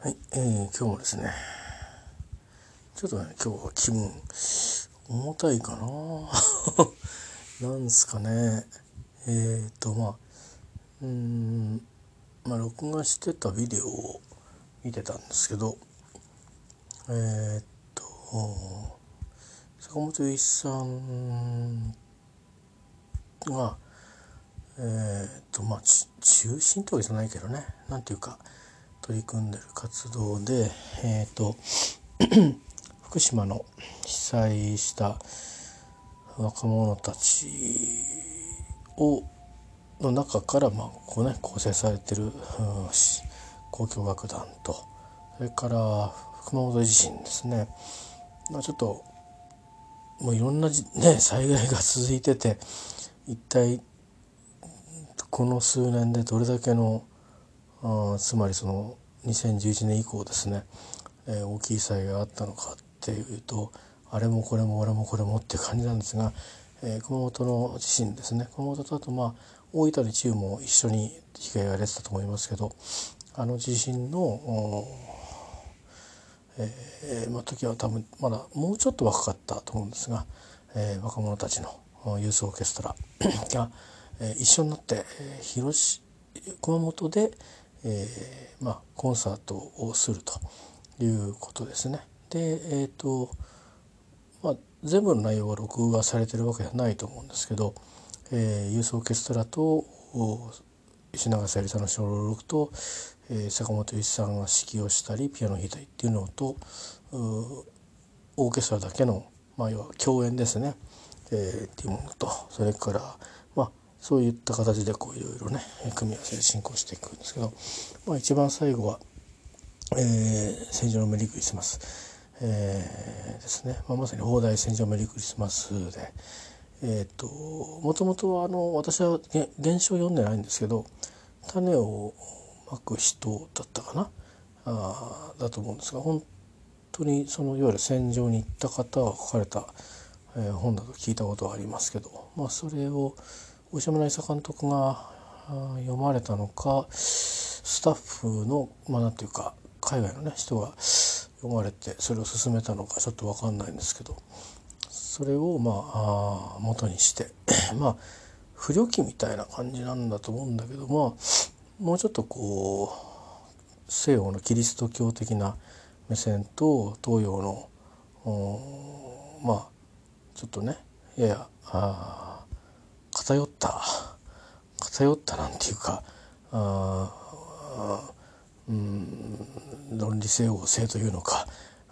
はい、えー、今日もですねちょっとね今日は気分重たいかな。なんすかね。えっ、ー、とまあうんまあ録画してたビデオを見てたんですけどえっ、と坂本龍一さんがえっ、とまあ中心とはじゃないけどねなんていうか取り組んでる活動で、えーと、福島の被災した若者たちをの中から、まあこうね、構成されてる、うん、交響楽団とそれから熊本地震ですね、まあ、ちょっともういろんな、ね、災害が続いてて一体この数年でどれだけのあつまりその2011年以降ですね、えー、大きい災害があったのかっていうとあれもこれも俺もこれもっていう感じなんですが、えー、熊本の地震ですね。熊本とあとまあ大分の地方も一緒に被害が出てたと思いますけどあの地震の、えーまあ、時は多分まだもうちょっと若かったと思うんですが、えー、若者たちのユースオーケストラが、えー、一緒になって、えー、広熊本で、えーまあ、コンサートをするということですね。でえ、ー、とまあ全部の内容が録画されてるわけではないと思うんですけど、えー、ユースオーケストラと石永さゆりさんの小録と、えー、坂本一さんが指揮をしたりピアノを弾いたりっていうのとオーケストラだけの、まあ、要は共演ですね、えー、っていうものとそれからそういった形でこういろいろね組み合わせで進行していくんですけど、まあ、一番最後は「えー、戦場のメリークリスマス」えー、ですね、まあ、まさに「放題戦場メリークリスマスで」えーと、もともとはあの私は原書を読んでないんですけど種をまく人だったかな？あだと思うんですが本当にそのいわゆる戦場に行った方が書かれた、えー、本だと聞いたことはありますけど、まあ、それを大島渚監督が読まれたのかスタッフのまあなんていうか海外のね人が読まれてそれを進めたのかちょっと分かんないんですけどそれをまあ元にして まあ不良期みたいな感じなんだと思うんだけどまあもうちょっとこう西洋のキリスト教的な目線と東洋のまあちょっとねややあ偏った偏ったなんていうかあうん論理整合性というのか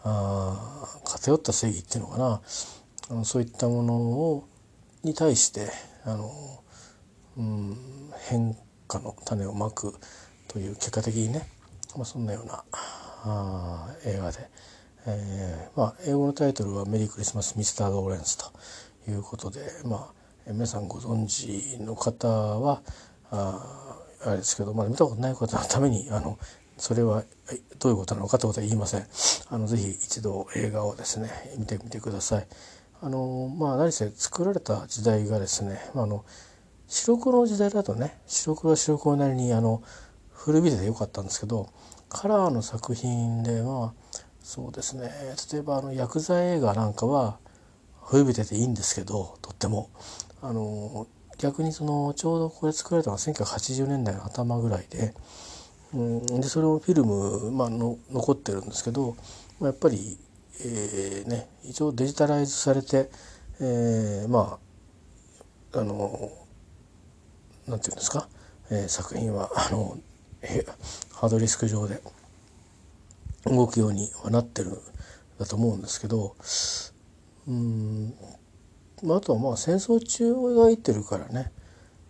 あ偏った正義っていうのかな。あのそういったものをに対してあの、うん、変化の種をまくという結果的にね、まあ、そんなようなあ映画で、えーまあ、英語のタイトルは「メリークリスマスミスター・ローレンス」ということでまあ皆さんご存知の方はああれですけど、まだ見たことない方のためにあのそれはどういうことなのかということは言いません。あのぜひ一度映画をですね見てみてください。あのまあ何せ作られた時代がですね、まあ、あの白黒の時代だとね白黒は白黒なりにあの古びててよかったんですけどカラーの作品ではそうですね例えばあの薬剤映画なんかは古びてていいんですけどとってもあの逆にそのちょうどこれ作られたのは1980年代の頭ぐらいで,、うん、でそれをフィルム、まあの残ってるんですけどまあやっぱり、えーね、一応デジタライズされて、えー、まああのなんていうんですか、えー、作品はあの、えー、ハードディスク上で動くようにはなってるだと思うんですけどうんあとはまあ戦争中を描いてるからね、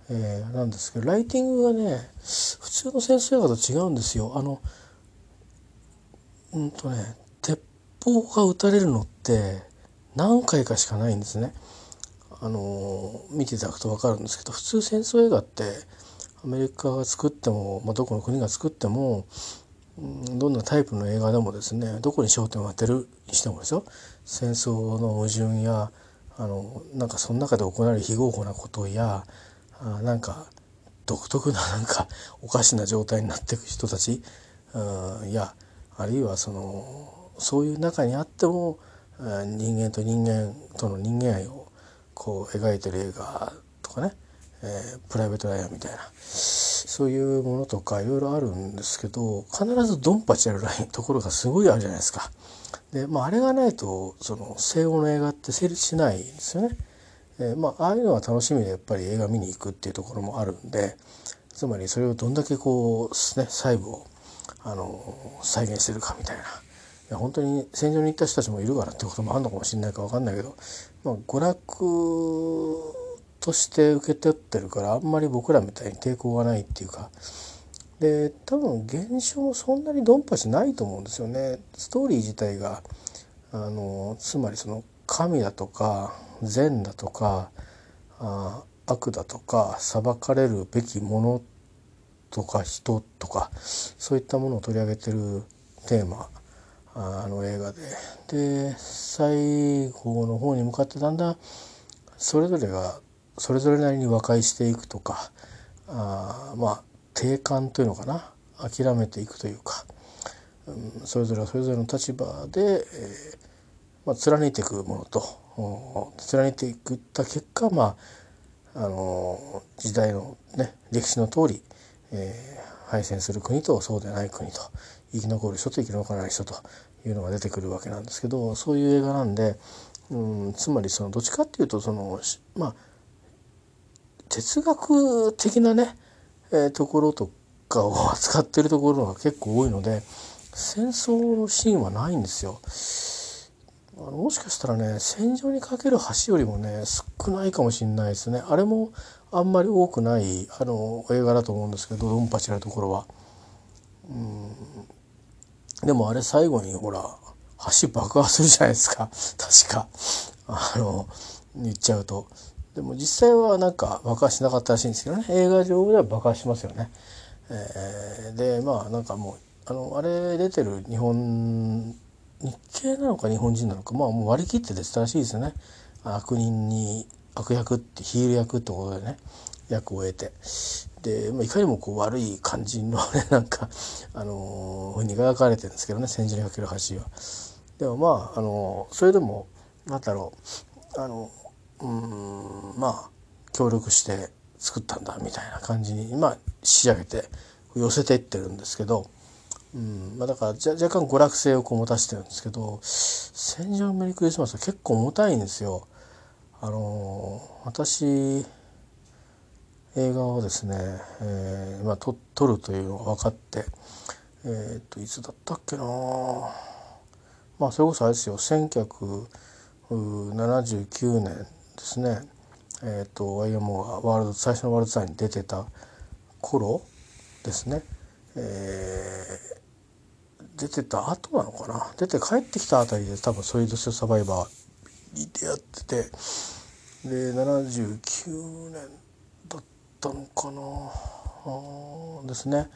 えー、なんですけどライティングがね普通の戦争映画と違うんですよ。あのうんとね鉄砲が撃たれるのって何回かしかないんですね。あの見ていただくと分かるんですけど普通戦争映画ってアメリカが作っても、まあ、どこの国が作っても、うん、どんなタイプの映画でもですねどこに焦点を当てるにしてもですよ戦争の矛盾やあのなんかその中で行われる非合法なことやあなんか独特な なんかおかしな状態になっていく人たちやあるいはそのそういう中にあっても人間と人間との人間愛をこう描いてる映画とかね、えー、プライベートライアンみたいなそういうものとかいろいろあるんですけど必ずドンパチやるラインところがすごいあるじゃないですか。でまああれがないとその西欧の映画って成立しないんですよね。えー、まあああいうのは楽しみでやっぱり映画見に行くっていうところもあるんでつまりそれをどんだけこうね細部をあの再現してるかみたいな。いや本当に戦場に行った人たちもいるからってこともあるのかもしれないか分かんないけど、まあ、娯楽として受け取ってるからあんまり僕らみたいに抵抗がないっていうかで多分現象もそんなにドンパチないと思うんですよね。ストーリー自体があのつまりその神だとか善だとかあ悪だとか裁かれるべきものとか人とかそういったものを取り上げてるテーマあの映画でで最後の方に向かってだんだんそれぞれがそれぞれなりに和解していくとかあまあ定感というのかな？諦めていくというか、うん、それぞれそれぞれの立場で、えーまあ、貫いていくものと。貫いていくった結果まああの時代のね歴史の通り、えー、敗戦する国とそうでない国と生き残る人と生き残らない人というのが出てくるわけなんですけどそういう映画なんで、うん、つまりそのどっちかっていうとそのまあ哲学的なね、えー、ところとかを扱ってるところが結構多いので戦争のシーンはないんですよ。あのもしかしたらね戦場にかける橋よりもね少ないかもしれないですねあれもあんまり多くないあの映画だと思うんですけどドンパチなところは。うんでもあれ最後にほら橋爆破するじゃないですか確かあの言っちゃうと。でも実際はなんか爆破しなかったらしいんですけどね映画上では爆破しますよね。えー、でまあなんかもうあのあれ出てる日本日系なのか日本人なのかまあもう割り切って出てたらしいですよね。悪人に悪役ってヒール役ってことでね役を得てで、まあ、いかにもこう悪い感じのね なんかあの、ふうに描かれてるんですけどね戦場にかける橋は。でもまああの、それでもなんだろうあのうんまあ協力して作ったんだみたいな感じにまあ仕上げて寄せていってるんですけど、うんまあ、だから若干娯楽性をこう持たせてるんですけど「戦場メリークリスマス」は結構重たいんですよ。あの私映画をですね、えーまあ、撮撮るというのが分かってえっ、といつだったっけなまあそれこそあれですよ1979年ですね。えっ、ー、と YMO がワールド最初のワールドツアーに出てた頃ですね、えー、出てた後なのかな？出て帰ってきたあたりで多分ソリッドスサバイバーでやっててで79年だったのかな？ですね。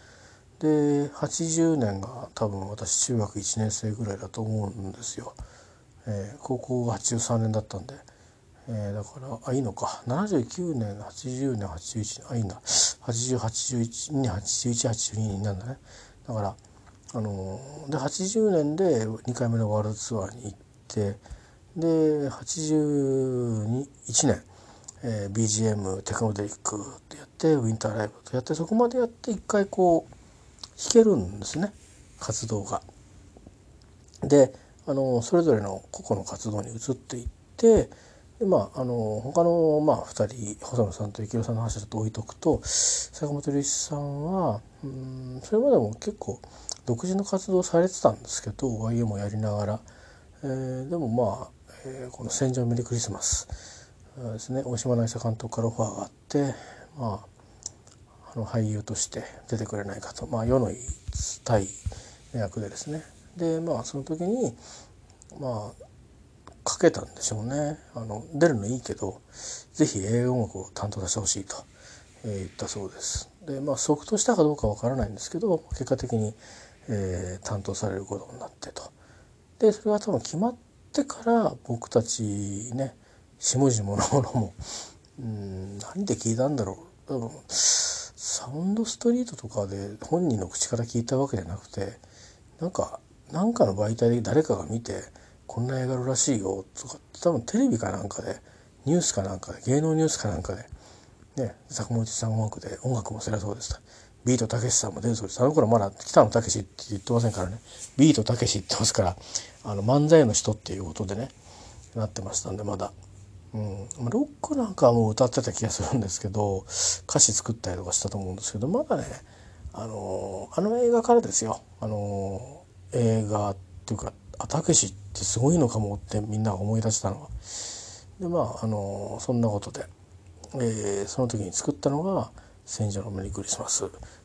で80年が多分私中学1年生ぐらいだと思うんですよ、えー、高校が83年だったんで。えー、だからあいいのか。79年80年81年あいいんだ。8081年8182になんだね。だからあのー、で80年で2回目のワールドツアーに行ってで81年、えー、BGM テクノデリックってやってウィンターライブとやってそこまでやって一回こう弾けるんですね。活動が。であのそれぞれの個々の活動に移っていってでまああの他の、まあ、2人細野さんと幸宏さんの話だと置いとくと坂本龍一さんはうんそれまでも結構独自の活動されてたんですけど YM もやりながら、えー、でもまあ、えー、この「戦場メリークリスマス」ですね。大島渚監督からオファーがあってまああの俳優として出てくれないかと、まあ、世の対役でですね。でまあその時にまあかけたんでしょうね。あの出るのいいけど是非映画音楽を担当させてほしいと、えー、言ったそうです。でまあ即答したかどうかわからないんですけど結果的に、えー、担当されることになってと。でそれが多分決まってから僕たちね下々のものもうん何で聞いたんだろう。多分サウンドストリートとかで本人の口から聞いたわけじゃなくてなんか何かの媒体で誰かが見てこんな映画あるらしいよとか多分テレビかなんかでニュースかなんかで芸能ニュースかなんかで、ね、坂本さん音楽で音楽もそりゃそうですビートたけしさんも出るそうです。あの頃まだ北野武って言ってませんからね。ビートたけしって言ってますからあの漫才の人っていうことでねなってましたんでまだ。うん、ロックなんかはもう歌ってた気がするんですけど歌詞作ったりとかしたと思うんですけどまだねあのあの映画からですよ。あの映画っていうかあたけしってすごいのかもってみんな思い出したのは。でまああのそんなことで、えー、その時に作ったのが「戦場のメリークリスマス」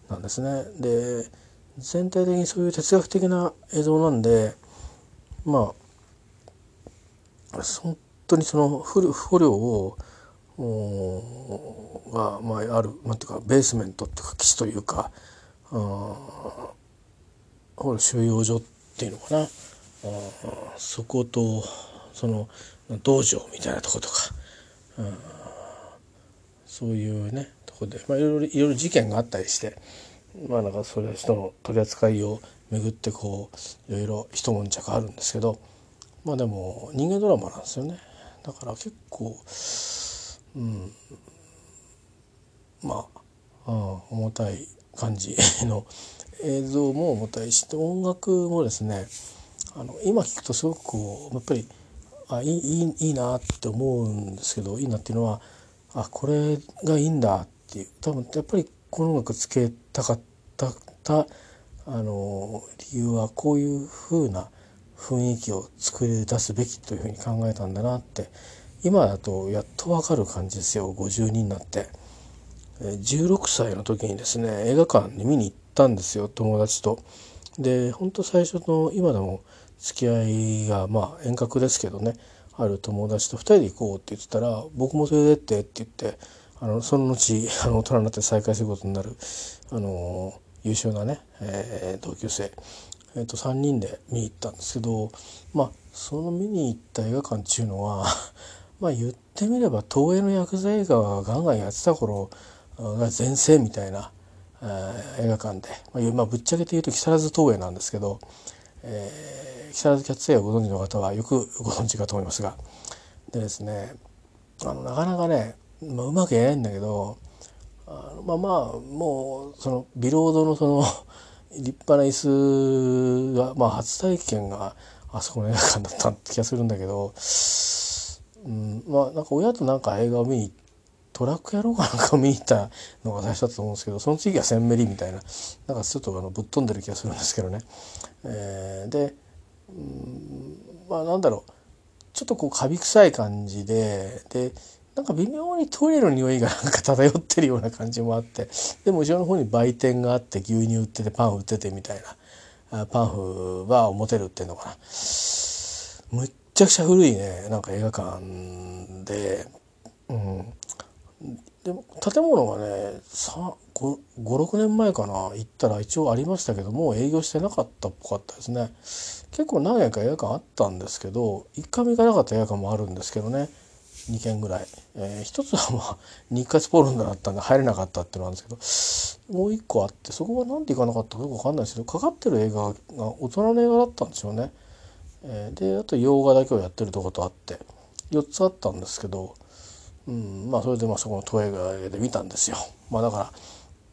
なんですね。で全体的にそういう哲学的な映像なんでまあ本当にその捕虜をが、まあ、あるなんていうかベースメントっていうか基地というか収容所っていうのかなそことその道場みたいなとことか、そういうねとこで、まあ、いろいろいろいろ事件があったりしてまあなんかそれ人の取り扱いをめぐってこういろいろ一悶着あるんですけどまあでも人間ドラマなんですよね。だから結構うんまあ、うん、重たい感じの映像も重たいし音楽もですねあの今聞くとすごくこうやっぱりあいいいいなって思うんですけどいいなっていうのはあこれがいいんだっていう多分やっぱりこの音楽つけたかったあの理由はこういう風な雰囲気を作り出すべきというふうに考えたんだなって今だとやっとわかる感じですよ52になって。16歳の時にですね映画館に見に行ったんですよ友達と。で本当最初の今でも付き合いがまあ遠隔ですけどね。ある友達と2人で行こうって言ってたら「僕も連れてって」って言ってあのその後あの大人になって再会することになるあの優秀なね、えー、同級生、えー、と3人で見に行ったんですけどまあその見に行った映画館っていうのは まあ言ってみれば東映の薬剤映画がガンガンやってた頃が全盛みたいな、えー、映画館で、まあ、ぶっちゃけて言うと木更津東映なんですけど、えー、木更津キャッツエイをご存知の方はよくご存知かと思いますがでですねあのなかなかね、まあ、うまく言えないんだけどあのまあまあもうそのビロードのその 立派な椅子が、まあ、初体験があそこの映画館だったって気がするんだけど、うん、まあなんか親となんか映画を見にトラック野郎かなんかを見に行ったのが最初だったと思うんですけどその次はセンメリみたいななんかちょっとあのぶっ飛んでる気がするんですけどね。えー、でまあなんだろう。ちょっとこうカビ臭い感じででなんか微妙にトイレの匂いがなんか漂ってるような感じもあってでも後ろの方に売店があって牛乳売っててパン売っててみたいなパンフは表で売ってんのかな。むっちゃくちゃ古いねなんか映画館で、うん、でも建物がね56年前かな行ったら一応ありましたけどもう営業してなかったっぽかったですね。結構何軒か映画館あったんですけど1回も行かなかった映画館もあるんですけどね。2軒ぐらい、えー、一つはまあ日活ポルンだったんで入れなかったっていうのなんですけどもう一個あってそこは何で行かなかったかよく分かんないですけどかかってる映画が大人の映画だったんですよね、えー、であと洋画だけをやってるとことあって4つあったんですけどうん、まあそれでまあそこの都営街で見たんですよ。まあだから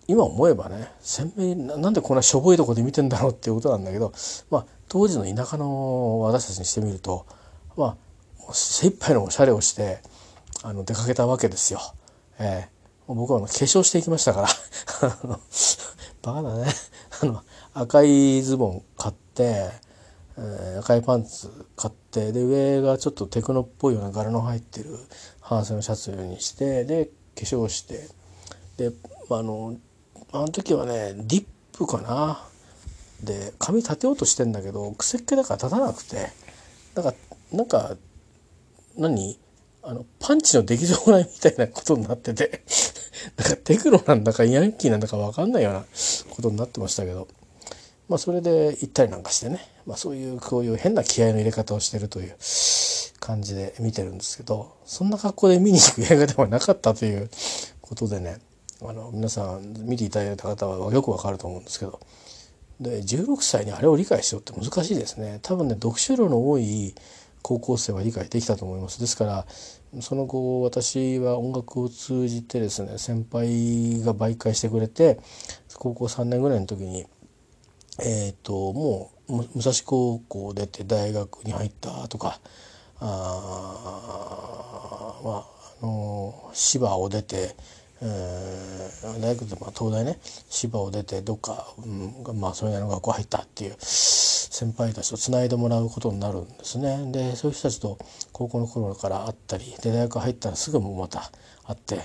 今思えばね鮮明になんでこんなしょぼいとこで見てんだろうっていうことなんだけど、まあ、当時の田舎の私たちにしてみるとまあ精一杯のおしゃれをしてあの出かけたわけですよ。えー、僕はあの化粧していきましたから。バカだね。あの赤いズボン買って、えー、赤いパンツ買ってで上がちょっとテクノっぽいような柄の入ってる半袖のシャツにしてで化粧して。であのあの時はねディップかな。で髪立てようとしてんだけど癖っ気だから立たなくて。なんかなんか何？あのパンチの出来損ないみたいなことになってて。なんかテクノなんだかヤンキーなんだか分かんないようなことになってましたけど。まあそれで行ったりなんかしてね、まあ、そういうこういう変な気合の入れ方をしてるという感じで見てるんですけどそんな格好で見に行く映画ではなかったということでね。あの皆さん見ていただいた方はよくわかると思うんですけど。で16歳にあれを理解しようって難しいですね。多分ね読書量の多い高校生は理解できたと思います。ですからその後私は音楽を通じてですね先輩が媒介してくれて高校3年ぐらいの時にえっ、ともう武蔵高校出て大学に入ったとかあまああの芝を出てえー、大学でまあ東大ね芝を出てどっか、うん、まあそれなりの学校入ったっていう先輩たちとつないでもらうことになるんですね。でそういう人たちと高校の頃から会ったりで大学入ったらすぐもうまた会って、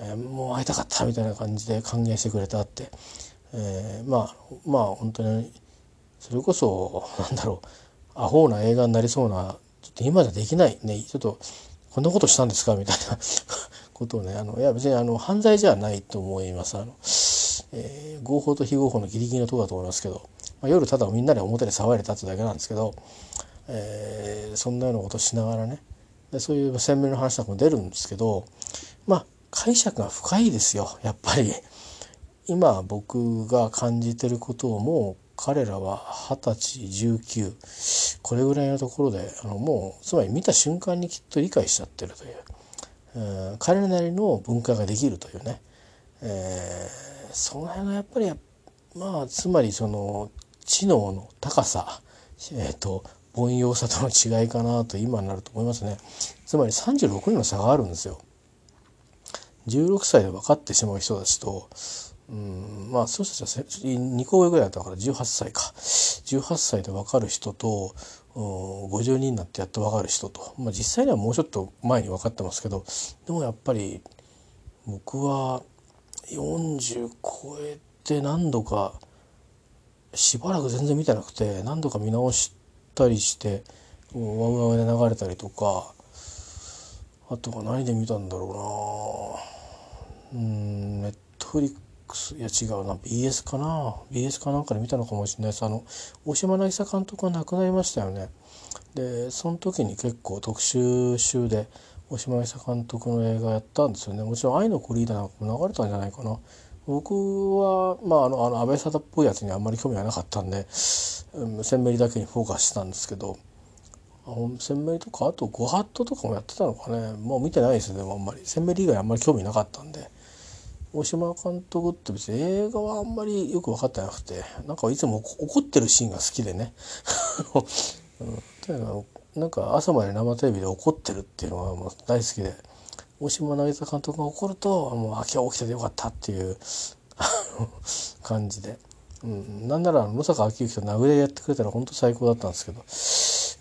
えー、もう会いたかったみたいな感じで歓迎してくれたって、えー、まあまあ本当にそれこそなんだろうアホな映画になりそうなちょっと今じゃできないねちょっとこんなことしたんですかみたいなことをねあのいや別にあの犯罪じゃないと思いますあの、えー、合法と非合法のギリギリのとこだと思いますけど、まあ、夜ただみんなで表で騒いで立つだけなんですけど、えー、そんなようなことしながらねでそういう鮮明の話なんかも出るんですけどまあ解釈が深いですよやっぱり。今僕が感じてることをもう彼らは二十歳19これぐらいのところであのもうつまり見た瞬間にきっと理解しちゃってるという彼なりの文化ができるというね、えー、その辺がやっぱりまあつまりその知能の高さ、えーと、凡庸さとの違いかなと今になると思いますね。つまり36年の差があるんですよ。16歳で分かってしまう人たちとうんまあそうしたら2個上ぐらいだったから18歳か。18歳で分かる人と50人になってやっと分かる人と、まあ、実際にはもうちょっと前に分かってますけど。でもやっぱり僕は40超えて何度かしばらく全然見てなくて何度か見直したりしてワウワウで流れたりとかあとは何で見たんだろうな。うんネットフリッいや違うな。BS かな。BS かなんかで見たのかもしれないです。あの大島渚監督が亡くなりましたよね。でその時に結構特集集で大島渚監督の映画やったんですよね。もちろん「愛のコリーダー」なんかも流れたんじゃないかな。僕は、まあ、あのあの安倍貞っぽいやつにあんまり興味がなかったんで、うん、鮮明だけにフォーカスしたんですけど鮮明とかあとご法度とかもやってたのかね。もう見てないですねあんまり。鮮明以外あんまり興味なかったんで。大島監督って別に映画はあんまりよく分かってなくてなんかいつも怒ってるシーンが好きでね、とにかくなんか朝まで生テレビで怒ってるっていうのがもう大好きで大島渚監督が怒るともうあ今日起きててよかったっていう 感じで、うん、なんなら野坂昭之と殴り合やってくれたら本当最高だったんですけど、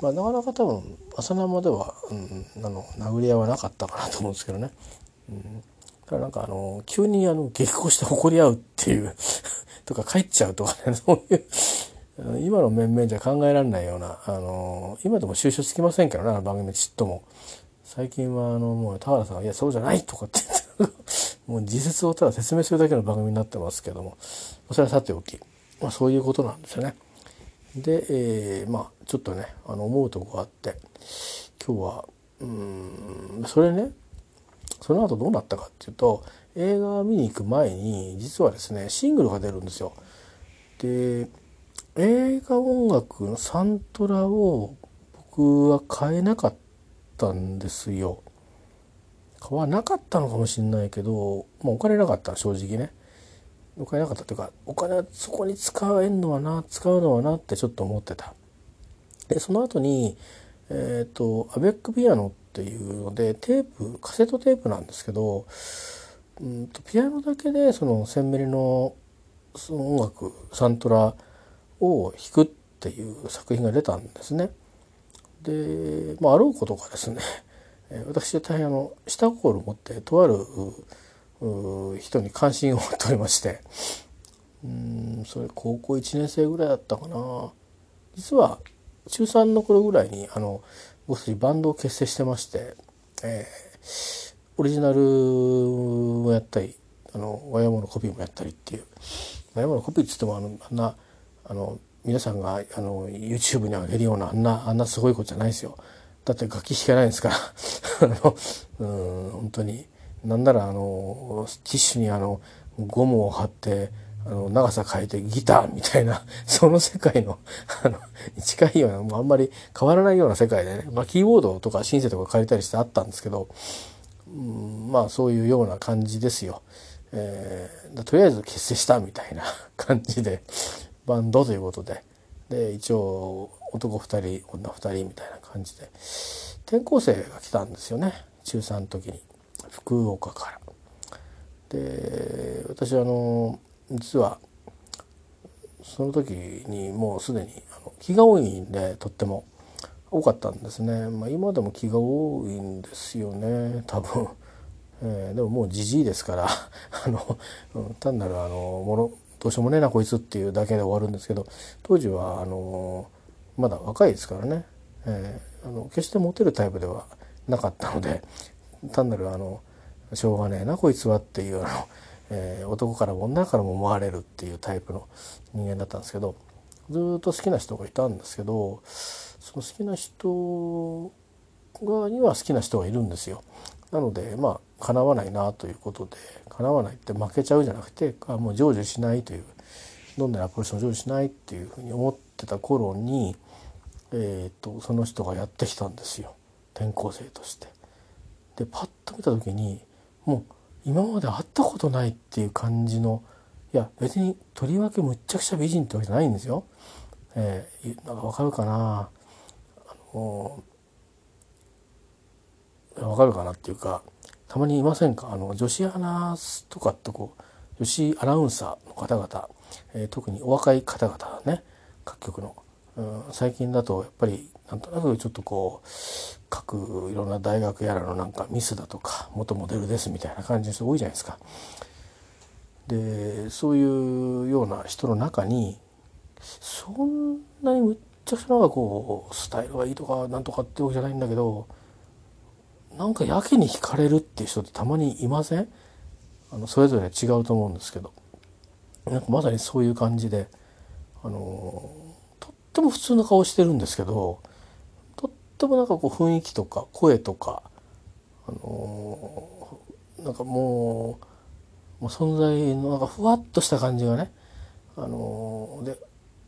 まあ、なかなか多分朝生では、うん、あの殴り合いはなかったかなと思うんですけどね。うん。だからなんかあの、急にあの、激高して怒り合うっていう とか帰っちゃうとかね、そういう今の面々じゃ考えられないような、あの、今でも収集つきませんけどね、あの番組ちっとも。最近はあの、もう田原さんが、いや、そうじゃないとかって言って、もう事実をただ説明するだけの番組になってますけども、それはさておき、まあそういうことなんですよね。で、えー、まあちょっとね、あの、思うとこがあって、今日は、うん、それね、その後どうなったかっていうと映画を見に行く前に実はですねシングルが出るんですよ。で映画音楽のサントラを僕は買えなかったんですよ。買わなかったのかもしれないけど、まあ、お金なかった正直ね。お金なかったっていうかお金はそこに使えんのはな使うのはなってちょっと思ってた。でその後にえっ、ー、とアベックピアノっていうのでテープカセットテープなんですけど、うんと、ピアノだけでそのセンメリのその音楽サントラを弾くっていう作品が出たんですね。で、まあ、あろうことかですね。私は大変あの下心を持ってとある人に関心を持っておりまして。うんそれ高校1年生ぐらいだったかな。実は中3の頃ぐらいにあの僕たちバンドを結成してまして、えー、オリジナルもやったりあの和山のコピーもやったりっていう。和山のコピーっつってもあのあんなあの皆さんがあの YouTube に上げるようなあんなあんなすごいことじゃないですよ。だって楽器弾けないんですから。あのうん本当に。なんならあのティッシュにあのゴムを貼ってあの長さ変えてギターみたいな その世界の あの近いようなもうあんまり変わらないような世界でね、まあ、キーボードとかシンセとか借りたりしてあったんですけど、うん、まあそういうような感じですよ。えー、とりあえず結成したみたいな 感じでバンドということでで一応男2人女2人みたいな感じで転校生が来たんですよね中3の時に福岡から。で私はあの実はその時にもうすでに気が多いんでとっても多かったんですね、まあ、今でも気が多いんですよね多分、えー、でももうじじいですから あの単なるあのものどうしようもねえなこいつっていうだけで終わるんですけど当時はあのまだ若いですからね、えー、あの決してモテるタイプではなかったので単なるあのしょうがねえなこいつはっていうあの、えー、男からも女からも思われるっていうタイプの人間だったんですけどずっと好きな人がいたんですけどその好きな人がには好きな人がいるんですよ。なのでまあ叶わないなということで叶わないって負けちゃうじゃなくてあもう成就しないというどんなアプローチも成就しないっていうふうに思ってた頃に、えーと、その人がやってきたんですよ転校生として。でパッと見た時にもう今まで会ったことないっていう感じのいや別にとりわけむっちゃくちゃ美人ってわけじゃないんですよ。えー、なんかわかるかな？あのわかるかなっていうかたまにいませんか？あの女子アナとかってこう女子アナウンサーの方々、えー、特にお若い方々ね各局の、うん、最近だとやっぱりなんとなくちょっとこう各いろんな大学やらのなんかミスだとか元モデルですみたいな感じの人多いじゃないですか。でそういうような人の中にそんなにむっちゃくちゃなんかこうスタイルがいいとかなんとかってわけじゃないんだけどなんかやけに惹かれるっていう人ってたまにいません？あのそれぞれ違うと思うんですけどなんかまさにそういう感じであのっても普通の顔してるんですけどとってもなんかこう雰囲気とか声とかあのなんかもうもう存在のなんかふわっとした感じがねあので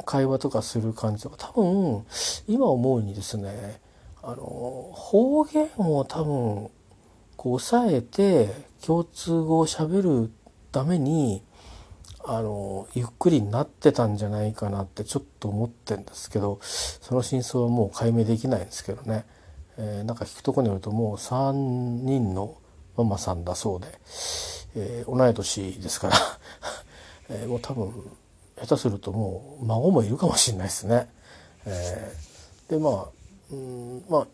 会話とかする感じとか多分今思うにですねあの方言を多分こう抑えて共通語をしゃべるためにあのゆっくりになってたんじゃないかなってちょっと思ってんですけどその真相はもう解明できないんですけどね、えー、なんか聞くとこによるともう3人のママさんだそうで。えー、同い年ですから えー、もう多分下手するともう孫もいるかもしれないですね。えー、でまあうんまあ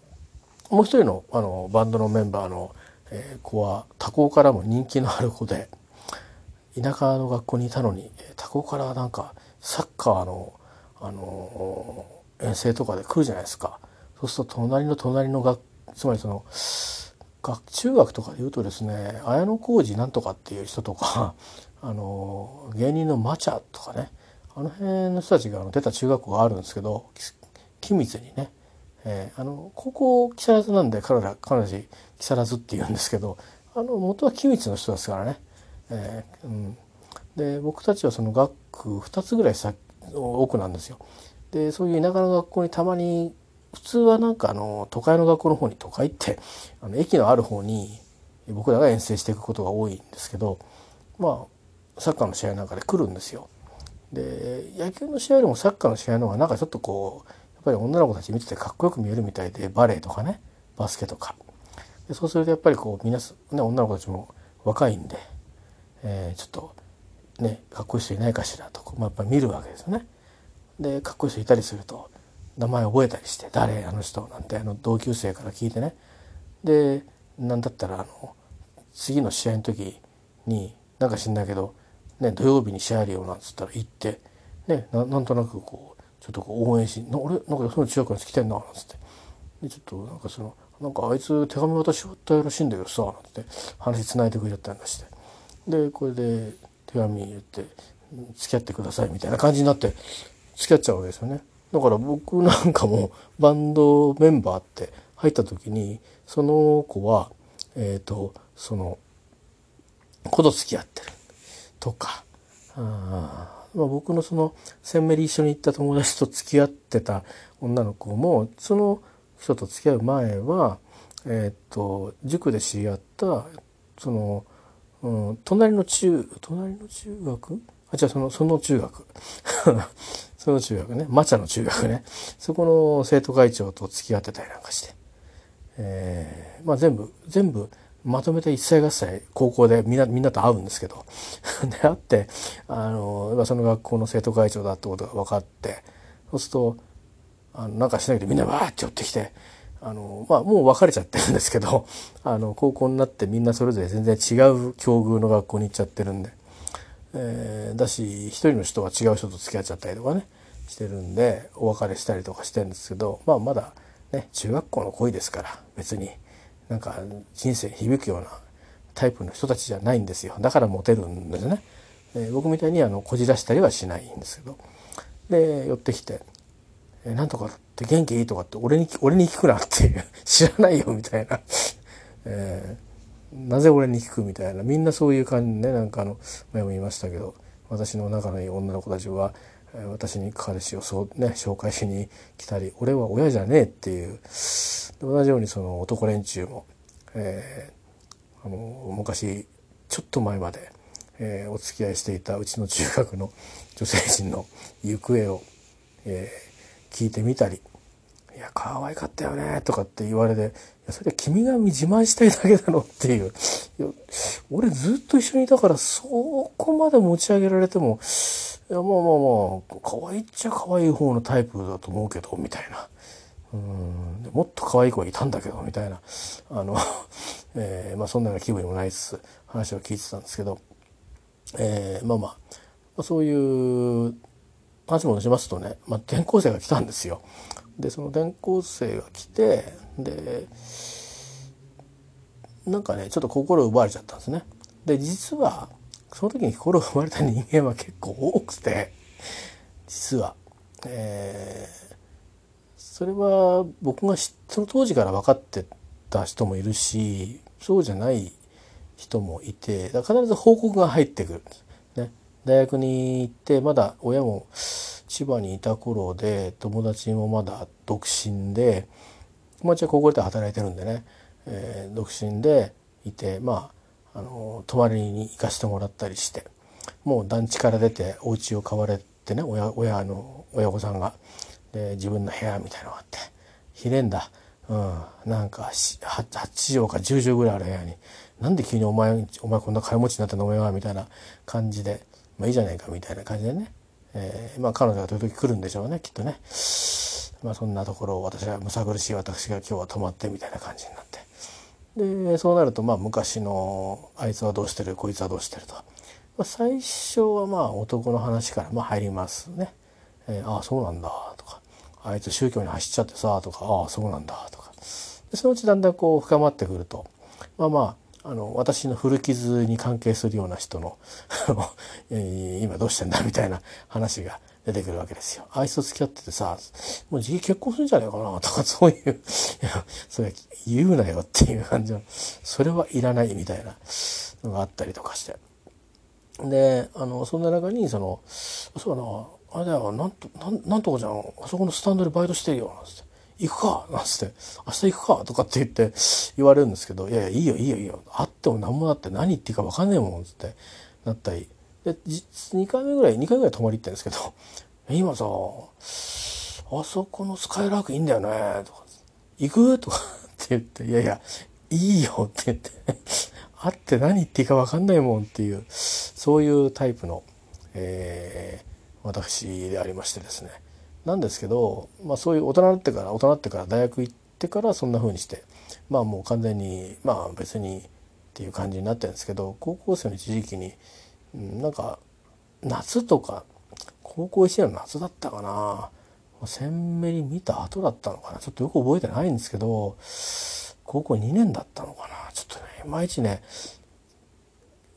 もう一人のあのバンドのメンバーの、えー、子は他校からも人気のある子で田舎の学校にいたのに他校からなんかサッカーのあの遠征とかで来るじゃないですか。そうすると隣の隣の学つまりその学中学とかで言うとですね綾小路なんとかっていう人とか あの芸人のマチャとかねあの辺の人たちが出た中学校があるんですけど君津にね、えー、あの高校木更津なんで彼ら彼女木更津って言うんですけどあの元は君津の人ですからね、えーうん、で僕たちはその学区2つぐらい先奥なんですよ。でそういう田舎の学校にたまに普通はなんかあの都会の学校の方に都会ってあの駅のある方に僕らが遠征していくことが多いんですけどまあサッカーの試合なんかで来るんですよ。で野球の試合よりもサッカーの試合の方がなんかちょっとこうやっぱり女の子たち見ててかっこよく見えるみたいでバレーとかねバスケとかでそうするとやっぱりこう皆、ね、女の子たちも若いんで、えー、ちょっとねかっこいい人いないかしらとか、まあ、やっぱ見るわけですよね。でかっこいい人いたりすると名前覚えたりして「誰あの人」なんてあの同級生から聞いてね。で何だったらあの次の試合の時になんか知んないけど、ね、土曜日に試合あるよなんつったら行って、ね、なんとなくこうちょっとこう応援し「俺なんかよその中学の人来てんな」なんつって。でちょっとなんかその「なんかあいつ手紙渡しったらしいんだけどさ」なんて話つないでくれちゃったりして。でこれで手紙言って「付き合ってください」みたいな感じになって付き合っちゃうわけですよね。だから僕なんかもバンドメンバーって入った時にその子はえっ、ー、とその子と付き合ってるとかあまあ、僕のそのセンメリ一緒に行った友達と付き合ってた女の子もその人と付き合う前は、えー、っと塾で知り合ったその、うん、隣の中隣の中学？あじゃあそのその中学。その中学ね。マチャの中学ね。そこの生徒会長と付き合ってたりなんかして、えー、まあ全部全部まとめて一切合切高校でみんなみんなと会うんですけど。で会ってあのその学校の生徒会長だってことが分かって。そうするとあのなんかしないけどみんなわーって寄ってきてあの、まあ、もう別れちゃってるんですけど あの高校になってみんなそれぞれ全然違う境遇の学校に行っちゃってるんで、えー、だし一人の人は違う人と付き合っちゃったりとかねしてるんでお別れしたりとかしてるんですけど、まあ、まだね中学校の恋ですから別に。なんか人生響くようなタイプの人たちじゃないんですよ。だからモテるんですね、え僕みたいにあのこじらしたりはしないんですけど。で寄ってきて「えなんとかって元気いい?」とかって俺に俺に聞くなっていう 知らないよみたいな、えー、なぜ俺に聞くみたいな。みんなそういう感じね。なんかあの前も言いましたけど私の仲のいい女の子たちは私に彼氏をそうね紹介しに来たり俺は親じゃねえっていう。同じようにその男連中も、えー、あの昔ちょっと前まで、えー、お付き合いしていたうちの中学の女性陣の行方を、えー、聞いてみたり「いや可愛かったよね」とかって言われて「いやそれは君が自慢したいだけだろ」っていう俺ずっと一緒にいたからそこまで持ち上げられてもいやまあまあまあ可愛いっちゃ可愛い方のタイプだと思うけどみたいな。うんもっと可愛い子がいたんだけどみたいなあの、えー、まあ、そんなような気分にもないつつ話を聞いてたんですけど、えー、まあまあそういう話もしますとね、まあ、転校生が来たんですよ。でその転校生が来てでなんかねちょっと心を奪われちゃったんですね。で実はその時に心を奪われた人間は結構多くて実は、えー、それは僕がその当時から分かってた人もいるしそうじゃない人もいて必ず報告が入ってくるんです。大学に行ってまだ親も千葉にいた頃で友達もまだ独身で友達は高校で働いてるんでね、えー、独身でいてまああの泊まりに行かせてもらったりしてもう団地から出てお家を買われてね親親の親御さんがで自分の部屋みたいのがあってひれんだ、うん、なんか 8, 8畳か10畳ぐらいある部屋になんで急にお前お前こんな金持ちになったのお前はみたいな感じでまあいいじゃないかみたいな感じでね、えー、まあ彼女が時々来るんでしょうねきっとね。まあそんなところを私はむさ苦しい私が今日は泊まってみたいな感じになって。でそうなるとまあ昔のあいつはどうしてるこいつはどうしてると、まあ、最初はまあ男の話からまあ入りますね。えー、ああそうなんだとか。あいつ宗教に走っちゃってさとか。ああそうなんだとか。でそのうちだんだんこう深まってくると。まあまああの私の古傷に関係するような人の 今どうしてんだみたいな話が出てくるわけですよ。あいつと付き合っててさ、もう次結婚するんじゃないかなとか そういう、それ言うなよっていう感じの、それはいらないみたいなのがあったりとかして。で、あの、そんな中に、その、そうだな、あれだよ、なんと、なんなんとかじゃん、あそこのスタンドでバイトしてるよ、なんて。行くかなんつって、明日行くかとかって言って言われるんですけど、いやいや、いいよいいよいいよ。会っても何もだって何言っていいか分かんねえもん、つってなったり。で、2回目ぐらい、2回ぐらい泊まり行ってるんですけど、今さ、あそこのスカイラークいいんだよね、とか、行くとか って言って、いやいや、いいよって言って会って何言っていいか分かんないもんっていう、そういうタイプの、えー、私でありましてですねなんですけど、まあ、そういう大人になってから大人になってから大学行ってからそんな風にしてまあもう完全にまあ別にっていう感じになってるんですけど高校生の一時期に、うん、なんか夏とか高校1年の夏だったかな。鮮明に見た後だったのかな。ちょっとよく覚えてないんですけど高校2年だったのかな。ちょっとねいまいちね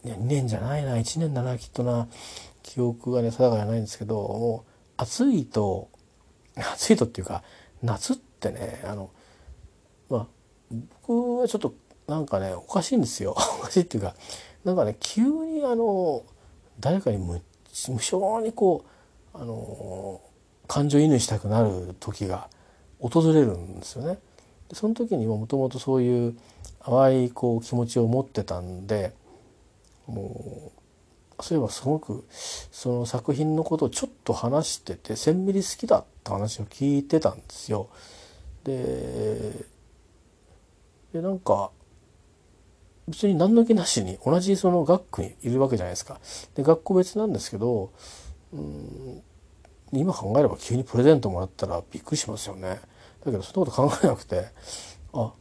2年じゃないな。1年だなきっとな。記憶がね定かじゃないんですけどもう暑いと暑いとっていうか夏ってねあのまあ僕はちょっとなんかねおかしいんですよ おかしいっていうかなんかね急にあの誰かに夢無性にこうあの感情移入したくなる時が訪れるんですよね。でその時にもともとそういう淡いこう気持ちを持ってたんでもうそういえばすごくその作品のことをちょっと話してて1,000ミリ好きだって話を聞いてたんですよ。ででなんか別に何の気なしに同じその学区にいるわけじゃないですか。で学校別なんですけどうん今考えれば急にプレゼントもらったらびっくりしますよね。だけどそんなこと考えなくてあ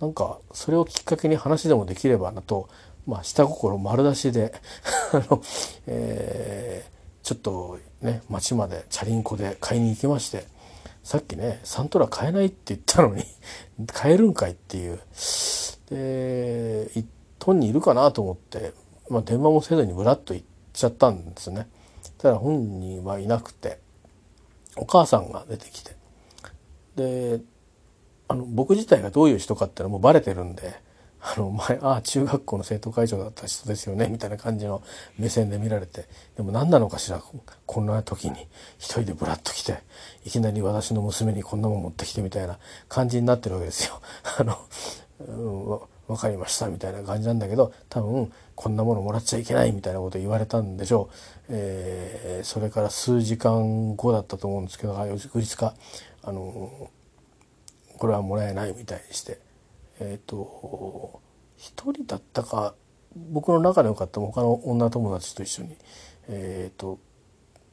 なんかそれをきっかけに話でもできればなと、まあ、下心丸出しで あの、えー、ちょっとね町までチャリンコで買いに行きましてさっきねサントラ買えないって言ったのに 買えるんかいっていうで本にいるかなと思って、まあ、電話もせずにブラッと行っちゃったんですね。ただ本人はいなくてお母さんが出てきてであの僕自体がどういう人かっていうのはもうバレてるんであの前ああ中学校の生徒会長だった人ですよねみたいな感じの目線で見られてでも何なのかしらこんな時に一人でブラッと来ていきなり私の娘にこんなもん持ってきてみたいな感じになってるわけですよ。あの、うん分かりましたみたいな感じなんだけど多分こんなものもらっちゃいけないみたいなこと言われたんでしょう、えー、それから数時間後だったと思うんですけど翌日かあのこれはもらえないみたいにしてえっ、ー、と一人だったか僕の仲の良かった他の女友達と一緒にえっ、ー、と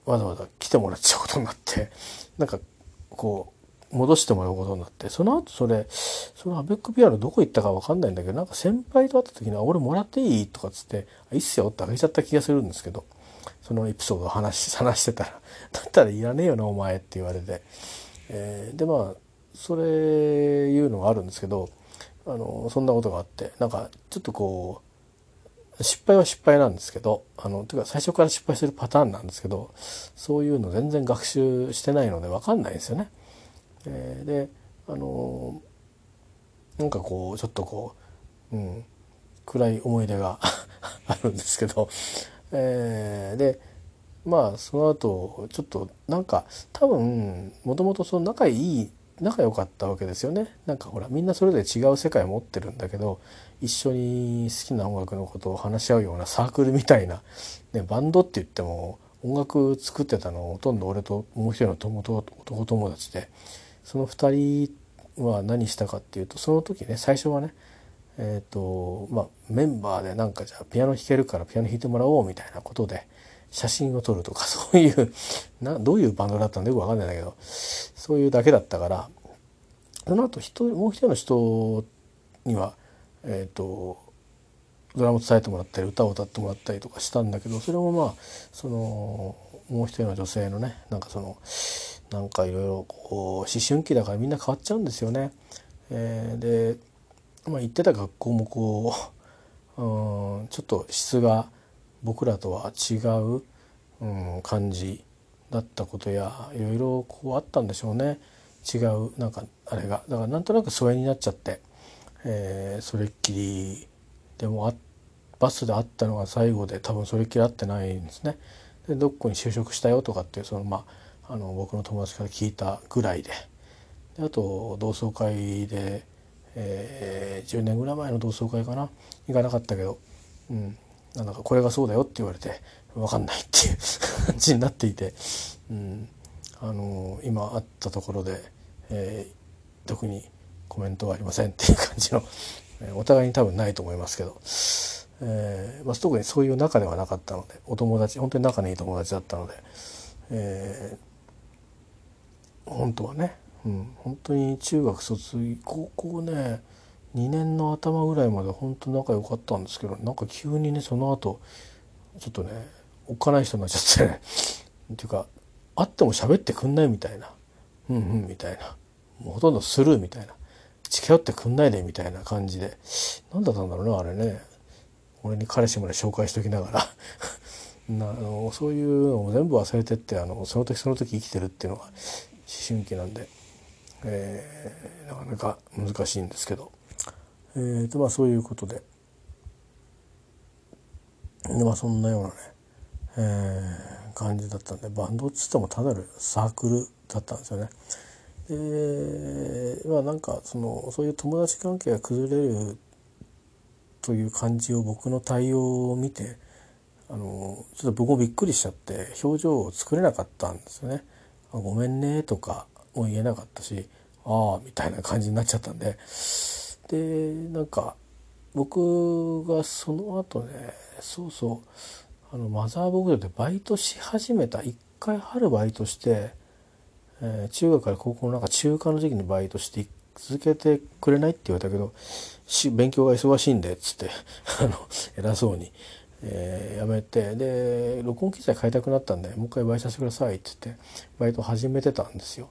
わざわざ来てもらっちゃうことになって なんかこう戻してもらうことになってその後それそのアベックピアノどこ行ったか分かんないんだけどなんか先輩と会った時に「俺もらっていい?」とかっつって「いいっすよ」ってあげちゃった気がするんですけどそのエピソードを話 話してたら「だったらいらねえよなお前」って言われて、えー、でまあそれいうのがあるんですけどあのそんなことがあってなんかちょっとこう失敗は失敗なんですけどあのていうか最初から失敗するパターンなんですけどそういうの全然学習してないので分かんないんですよね。えー、であのなんかこうちょっとこう、うん、暗い思い出が あるんですけど、えー、でまあその後ちょっとなんか多分もともとその仲いい仲良かったわけですよね。なんかほらみんなそれぞれ違う世界を持ってるんだけど一緒に好きな音楽のことを話し合うようなサークルみたいな、ね、バンドって言っても音楽作ってたのほとんど俺ともう一人の友と男友達でその2人は何したかっていうとその時ね最初はねえーとまあ、メンバーでなんかじゃあピアノ弾けるからピアノ弾いてもらおうみたいなことで写真を撮るとか そういうなどういうバンドだったんだよく分かんないんだけどそういうだけだったからその後人もう一人の人には、えーと、ドラム伝えてもらったり歌を歌ってもらったりとかしたんだけどそれもまあそのもう一人の女性のねなんかそのなんかいろいろこう思春期だからみんな変わっちゃうんですよね。えー、で、まあ、行ってた学校もこう、うん、ちょっと質が僕らとは違う、うん、感じだったことやいろいろこうあったんでしょうね。違うなんかあれが。だからなんとなく疎遠になっちゃって、えー、それっきりでもあバスで会ったのが最後で多分それっきり会ってないんですね。でどこに就職したよとかっていうそのまああの僕の友達から聞いたぐらいで。であと同窓会で、えー、10年ぐらい前の同窓会かな。行かなかったけど、うん、なんかこれがそうだよって言われて分かんないっていう感じになっていて、うん、あの今会ったところで、えー、特にコメントはありませんっていう感じの、お互いに多分ないと思いますけど、えーまあ、特にそういう仲ではなかったのでお友達本当に仲のいい友達だったので、えー、本当はね、うん、本当に中学卒高校ね2年の頭ぐらいまで本当仲良かったんですけどなんか急にねその後ちょっとねおっかない人になっちゃってね っていうか会っても喋ってくんないみたいな。うんうんみたいな。もうほとんどスルーみたいな。近寄ってくんないでみたいな感じで。何だったんだろうなあれね。俺に彼氏まで紹介しときながら。なあのそういうのを全部忘れてってあのその時その時生きてるっていうのが思春期なんで、えー、なかなか難しいんですけど。えーとまあ、そういうことでで、まあ、そんなようなね、えー、感じだったんでバンドっつっても単なるサークルだったんですよね。でまあなんかそのそういう友達関係が崩れるという感じを僕の対応を見てあのちょっと僕もびっくりしちゃって表情を作れなかったんですよね。ごめんねとかも言えなかったしああみたいな感じになっちゃったんででなんか僕がその後ねそうそうあのマザー牧場でバイトし始めた一回春バイトして、えー、中学から高校のなんか中間の時期にバイトして続けてくれないって言われたけど勉強が忙しいんでっつって あの偉そうに、えー、やめてで録音機材買いたくなったんでもう一回バイトさせてくださいっつってバイト始めてたんですよ。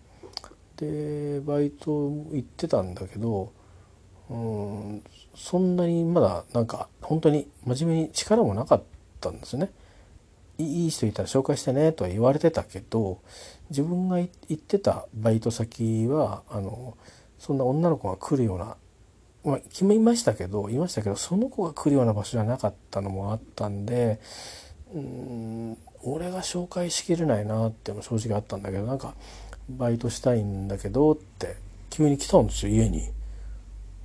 でバイト行ってたんだけどうんそんなにまだなんか本当に真面目に力もなかったんですね。いい人いたら紹介してねとは言われてたけど自分が行ってたバイト先はあのそんな女の子が来るような、まあ、決めましたけどいましたけどその子が来るような場所じゃなかったのもあったんでうん俺が紹介しきれないなっても正直あったんだけどなんかバイトしたいんだけどって急に来たんですよ家に。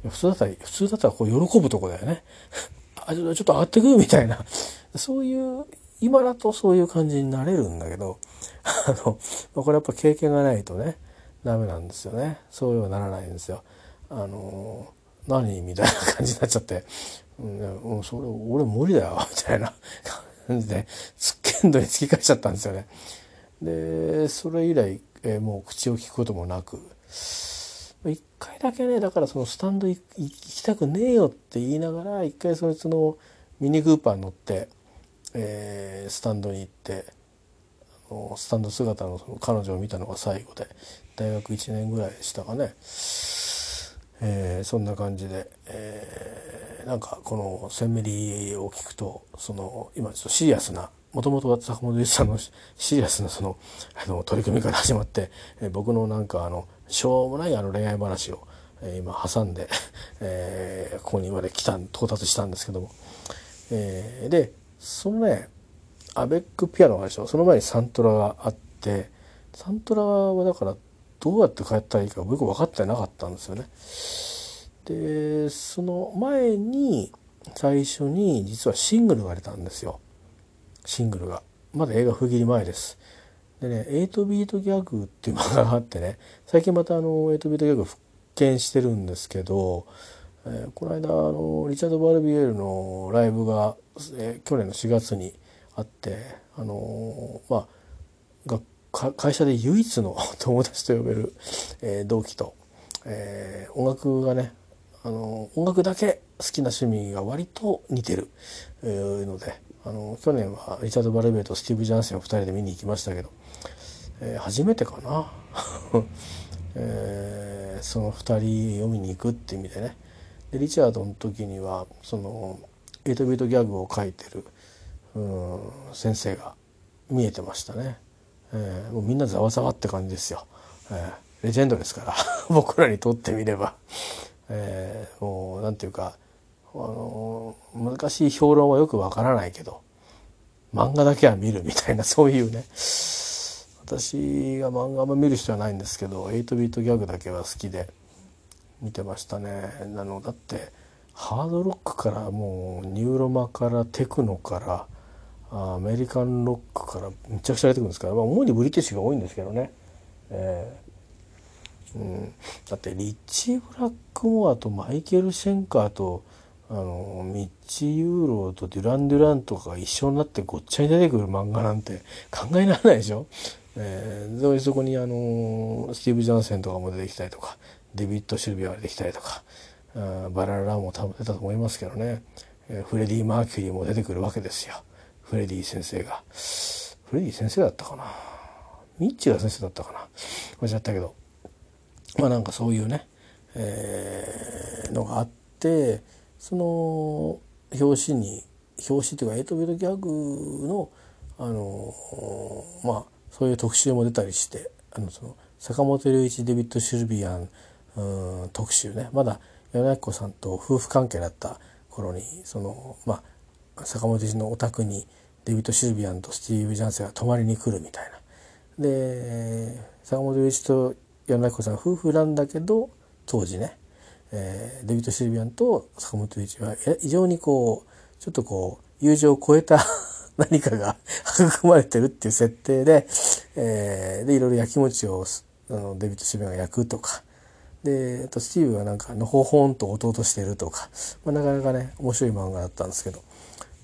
普通だったら普通だったらこう喜ぶとこだよね。あちょっと上がってくるみたいな そういう今だとそういう感じになれるんだけど あのこれやっぱ経験がないとねダメなんですよねそうはならないんですよ。あの何みたいな感じになっちゃって、うん、それ俺無理だよみたいな感じでつっけんどに突き返しちゃったんですよね。でそれ以来えー、もう口を聞くこともなく一回だけねだからそのスタンド行きたくねえよって言いながら一回そいつのミニクーパーに乗って、えー、スタンドに行ってあのスタンド姿のその彼女を見たのが最後で大学1年ぐらいでしたかね、えー、そんな感じで、えー、なんかこの「センメリ」を聞くとその今ちょっとシリアスなもともと坂本龍一さんのシリアスなそのあの取り組みから始まって、え僕のなんかあのしょうもないあの恋愛話を、え今挟んで、え、ここにまで来た到達したんですけども、え、でそのねアベックピアノがでしょその前にサントラがあってサントラはだからどうやって帰ったらいいか僕分かってなかったんですよね。でその前に最初に実はシングルが出たんですよ。シングルが。まだ映画不義理前です。でね8ビートギャグっていう漫画があってね最近またあの8ビートギャグ復権してるんですけど、えー、この間あのリチャード・バルビエールのライブが、えー、去年の4月にあってあのー、まあが会社で唯一の友達と呼べる、えー、同期と、えー、音楽がねあの音楽だけ好きな趣味が割と似てる、えー、のであの去年はリチャード・バルビエリとスティーブ・ジャンセンを2人で見に行きましたけど、えー、初めてかな、えー、その2人を見に行くって意味でね。でリチャードの時にはその8ビートギャグを書いてるうん先生が見えてましたね、えー、もうみんなざわざわって感じですよ、えー、レジェンドですから。僕らにとってみれば、えー、もうなんていうかあの難しい評論はよくわからないけど漫画だけは見るみたいな そういうね私が漫画も見る人はないんですけど8ビートギャグだけは好きで見てましたね。あのだってハードロックからもうニューロマからテクノからアメリカンロックからめちゃくちゃ出てくるんですから、まあ、主にブリティッシュが多いんですけどね。えーうん、だってリッチー・ブラックモアとマイケル・シェンカーとあのミッジ・ユーロとデュラン・デュランとかが一緒になってごっちゃに出てくる漫画なんて考えられないでしょ？えー、そこにあのスティーブ・ジャンセンとかも出てきたりとかデビッド・シルビアンが出てきたりとかあバララも多分出たと思いますけどね、えー、フレディ・マーキュリーも出てくるわけですよ。フレディ先生が。フレディ先生だったかな？ミッチが先生だったかな？忘れちゃったけど。まあなんかそういうね、えー、のがあってその表紙に表紙というかエイトビルギャグのあのまあそういう特集も出たりしてあのその坂本龍一デビッド・シルビアンうん特集ねまだ柳明子さんと夫婦関係だった頃にそのまあ坂本龍一のお宅にデビッド・シルビアンとスティーブ・ジャンセが泊まりに来るみたいな。で坂本龍一と柳田さん夫婦なんだけど当時ね、えー、デビッド・シルビアンと坂本龍一は非常にこうちょっとこう友情を超えた 何かが 育まれてるっていう設定で,、えー、でいろいろ焼き餅をあのデビッド・シルビアンが焼くとか。でスティーブがなんかのほほんと弟してるとか、まあ、なかなかね面白い漫画だったんですけど。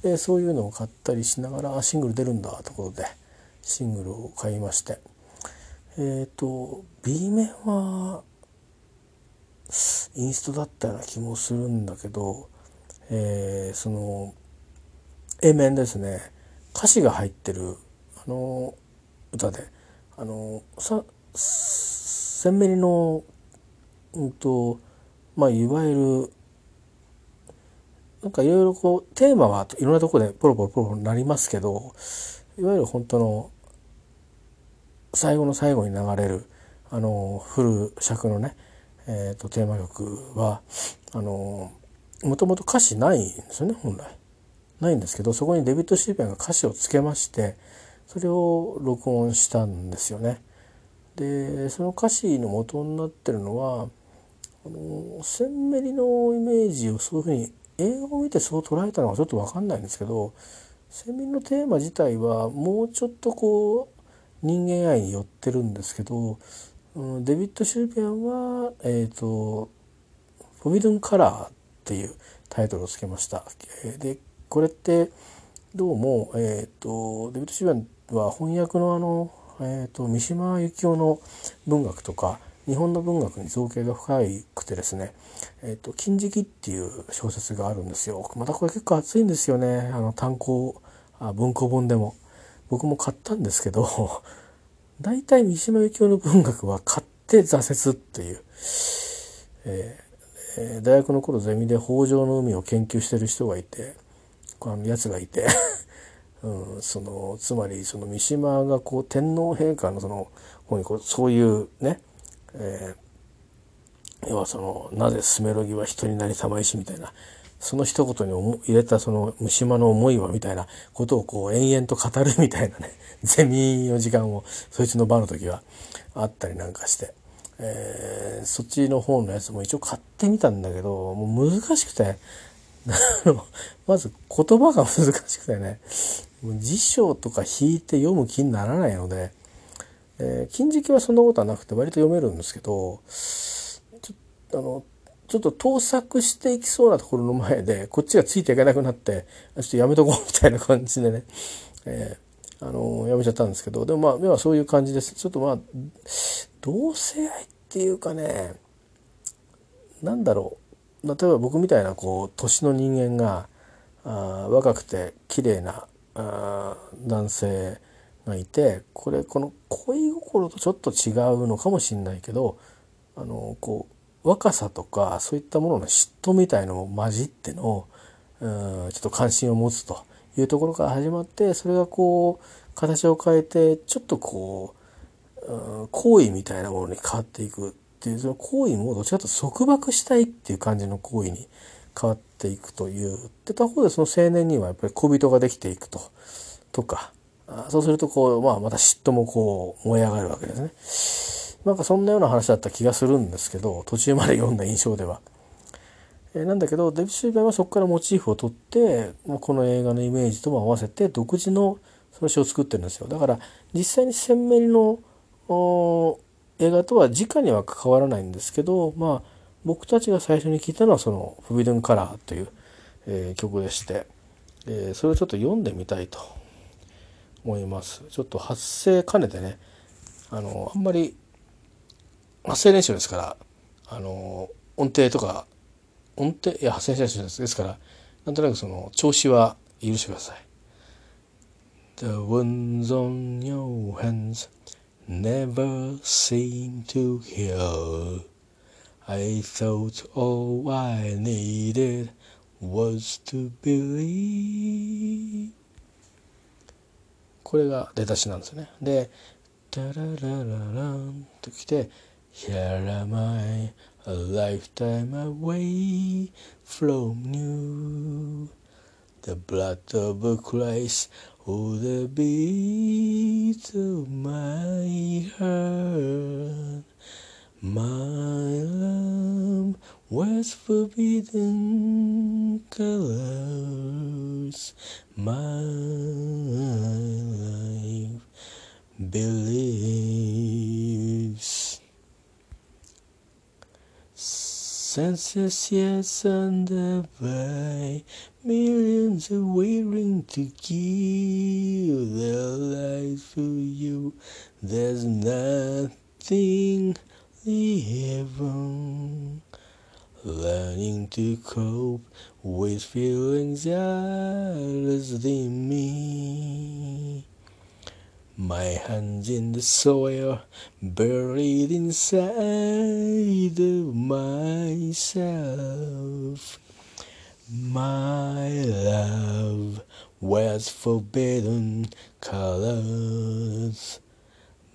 でそういうのを買ったりしながらシングル出るんだということでシングルを買いまして。えっ、ー、と B 面はインストだったような気もするんだけど、えー、その A 面ですね。歌詞が入ってるあの歌で。あのさ鮮明のうんとまあいわゆるなんかいろいろこうテーマはいろんなとこでポロポロポロポロなりますけどいわゆる本当の最後の最後に流れるあのフル尺のね、えーと、テーマ曲はあのもともと歌詞ないんですよね本来。ないんですけどそこにデビッド・シーペンが歌詞をつけましてそれを録音したんですよね。でその歌詞の元になってるのはあのセンメリのイメージをそういうふうに映画を見てそう捉えたのはちょっと分かんないんですけどセンメリのテーマ自体はもうちょっとこう人間愛に寄ってるんですけど、デビッド・シューペアンはえっ、ー、と「フォビドン・カラー」っていうタイトルをつけました。でこれってどうも、えーと、デビッド・シューペアンは翻訳のあの、えーと、三島由紀夫の文学とか日本の文学に造形が深くてですね「えーと、金色」っていう小説があるんですよ。またこれ結構熱いんですよねあの単行あ文庫本でも。僕も買ったんですけど大体三島由紀夫の文学は買って挫折っていう、えー、大学の頃ゼミで北条の海を研究してる人がいてあのやつがいて うん、そのつまりその三島がこう天皇陛下のその方にこうそういうね、えー、要はその「なぜスメロギは人になりたまいし」みたいなその一言に入れたその虫島の思いはみたいなことをこう延々と語るみたいなね ゼミの時間をそいつの場の時はあったりなんかして、えー、そっちの方のやつも一応買ってみたんだけどもう難しくて まず言葉が難しくてね辞書とか引いて読む気にならないので、えー、金色はそんなことはなくて割と読めるんですけどちょっとあのちょっと盗作していきそうなところの前で、こっちがついていけなくなって、ちょっとやめとこうみたいな感じでね、えー、あのー、やめちゃったんですけど、でもまあ、目はそういう感じです。ちょっとまあ、同性愛っていうかね、なんだろう。例えば僕みたいな、こう、年の人間が、あ若くて綺麗なあ男性がいて、これ、この恋心とちょっと違うのかもしれないけど、あの、こう、若さとかそういったものの嫉妬みたいのも混じってのうんちょっと関心を持つというところから始まってそれがこう形を変えてちょっとこう、うん、行為みたいなものに変わっていくっていうその行為もどちらかというと束縛したいっていう感じの行為に変わっていくというで他方でその青年にはやっぱり小人ができていくととかそうするとこう、まあ、また嫉妬もこう燃え上がるわけですね。なんかそんなような話だった気がするんですけど途中まで読んだ印象では。えー、なんだけどデビッド・シーバーはそこからモチーフを取って、まあ、この映画のイメージとも合わせて独自のその詩を作ってるんですよ。だから実際に鮮明の映画とは直には関わらないんですけどまあ僕たちが最初に聞いたのはその「フビドゥン・カラー」という、えー、曲でして、えー、それをちょっと読んでみたいと思います。ちょっと発声兼ねてねあのあんまり発声練習ですからあの音程とか音程いや発声練習ですからなんとなくその調子は許してください。The wounds on your hands never seem to heal. I thought all I needed was to believe. これが出だしなんですよね。で、ダラララランときて、Here am I, a lifetime away from you. The blood of a Christ Oh, the beat of my heart. My love was forbidden colors. My life believes. Senses yes under by millions are waiting to give their lives for you. There's nothing heaven. Learning to cope with feelings as they me. My hands in the soil, buried inside of myself. My love wears forbidden colors.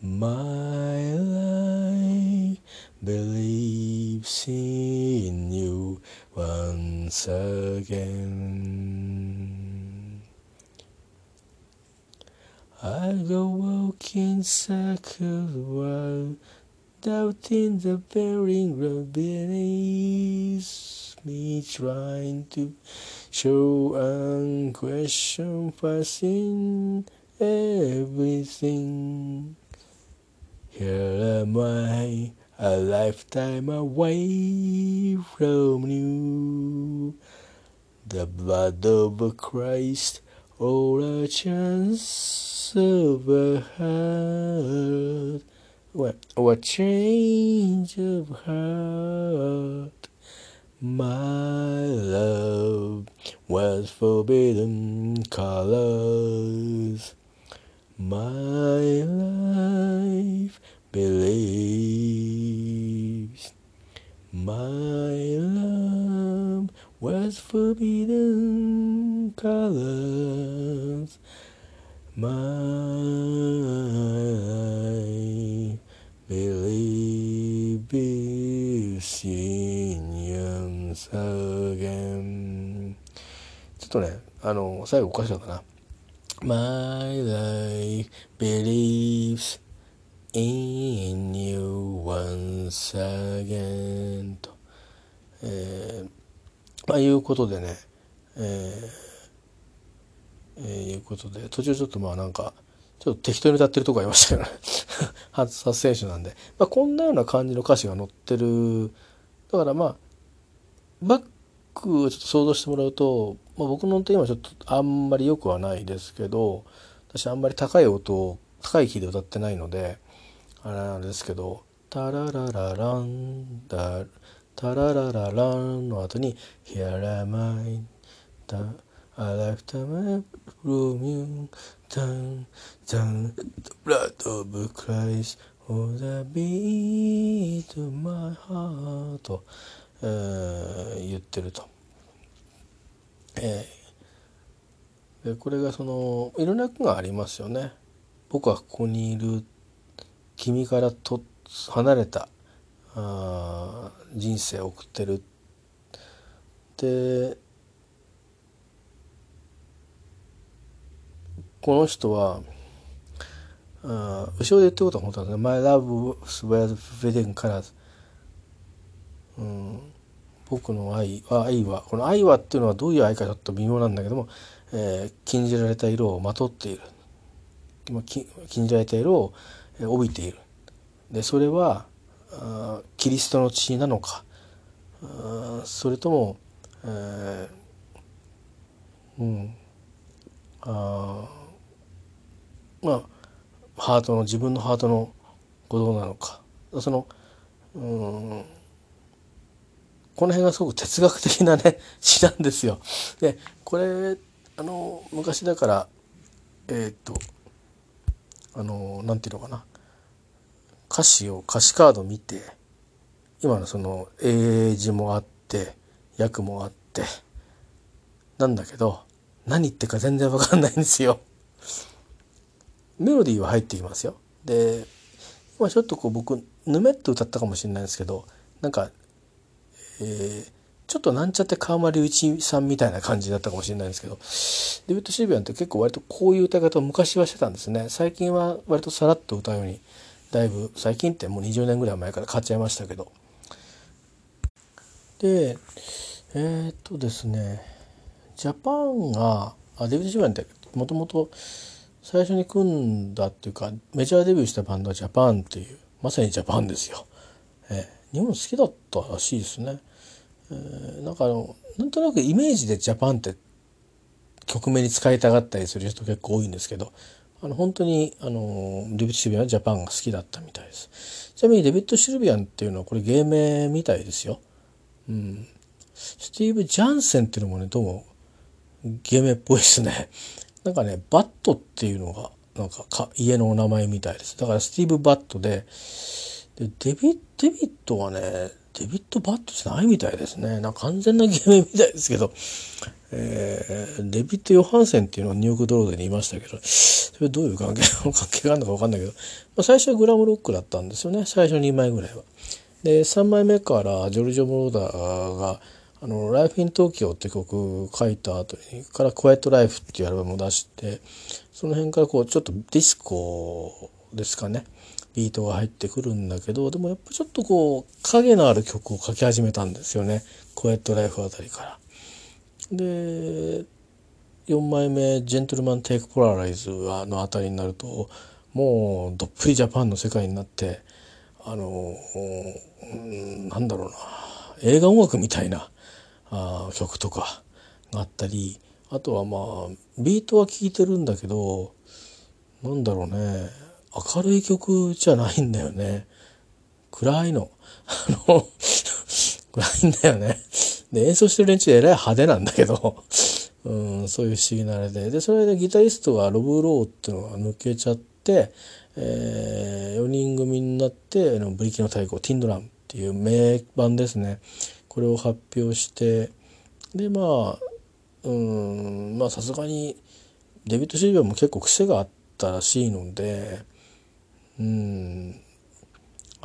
My life believes in you once again. I go walking circles while doubting the bearing of beneath me, trying to show and question passing everything. Here am I, a lifetime away from you. The blood of Christ, or a chance of a heart, or a change of heart. My love was forbidden colors. My life believes. My love was forbidden colors. My believes in once again. ちょっとね、あの、最後おかしかったな。My life believes in you once again と、えー、まあいうことでね、えー、えー、いうことで途中ちょっとまあなんかちょっと適当に歌ってるとこありましたよね。初撮影手なんで、まあ、こんなような感じの歌詞が載ってる。だからまあバックをちょっと想像してもらうと、まあ、僕の音程今ちょっとあんまり良くはないですけど私あんまり高い音を高いキーで歌ってないのであれなんですけど「タラララランダルタララララン」の後に「Here am I」だ「I left my room you down down the blood of Christ for the beat of my heart」と、えー、言ってると。えー、でこれがそのいろんな句がありますよね。僕はここにいる君からと離れたあ人生を送ってる。でこの人はあ後ろで言ってることは本当なんですね「My love was wedding colors」うん、僕の愛は愛はこの愛はっていうのはどういう愛かちょっと微妙なんだけども、えー、禁じられた色をまとっている。禁じられた色を帯びている。でそれはキリストの血なのか。それとも、えー、うん。あまあハートの自分のハートの鼓動なのか。そのうん。この辺がすごく哲学的なね 詩なんですよ。でこれあの昔だからえー、っとあのなんていうのかな。歌詞を歌詞カード見て今のその英字もあって訳もあってなんだけど何言ってか全然わかんないんですよ。メロディーは入ってきますよ。で今ちょっとこう僕ぬめっと歌ったかもしれないんですけどなんか、えー、ちょっとなんちゃって川間隆一さんみたいな感じだったかもしれないんですけどデビッド・シルビアンって結構割とこういう歌い方を昔はしてたんですね最近は割とさらっと歌うようにだいぶ最近ってもう20年ぐらい前から変わっちゃいましたけどでえー、っとですねジャパンがあデビッド・シルビアンってもともと最初に組んだっていうかメジャーデビューしたバンドはジャパンっていうまさにジャパンですよ。えー、日本好きだったらしいですね。えー、なんかあのなんとなくイメージでジャパンって曲名に使いたがったりする人結構多いんですけどあの本当にあのデビッド・シルビアンはジャパンが好きだったみたいです。ちなみにデビッド・シルビアンっていうのはこれ芸名みたいですよ。うん、スティーブ・ジャンセンっていうのもねどうも芸名っぽいですね。なんかねバットっていうのがなんかか家のお名前みたいです。だからスティーブ・バットででデビデビットはねデビッド・バットじゃないみたいですね。なんか完全な芸名みたいですけど、えー、デビッド・ヨハンセンっていうのはニューヨークドールズにいましたけど、それどういう関係関係があるのか分かんないけど、まあ、最初はグラムロックだったんですよね。最初2枚ぐらいは。で、3枚目からジョルジョ・モローダーが、あの、ライフ・イン・東京って曲書いた後に、からクワイト・ライフっていうアルバムを出して、その辺からこう、ちょっとディスコですかね。ビートが入ってくるんだけどでもやっぱちょっとこう影のある曲を書き始めたんですよね「コエット・ライフ」あたりから。で4枚目「ジェントルマン・テイク・ポラライズ」のあたりになるともうどっぷりジャパンの世界になってあのなんだろうな映画音楽みたいなあ曲とかがあったりあとはまあビートは聴いてるんだけどなんだろうね明るい曲じゃないんだよね。暗いの。あの 暗いんだよね。で、演奏してる連中えらい派手なんだけど、うん、そういう不思議なあれで。で、それでギタリストがロブ・ローっていうのが抜けちゃって、えー、4人組になって、ブリキの太鼓、ティンドランっていう名盤ですね。これを発表して、で、まあ、うん、まあさすがに、デビッド・シルビアも結構癖があったらしいので、うん。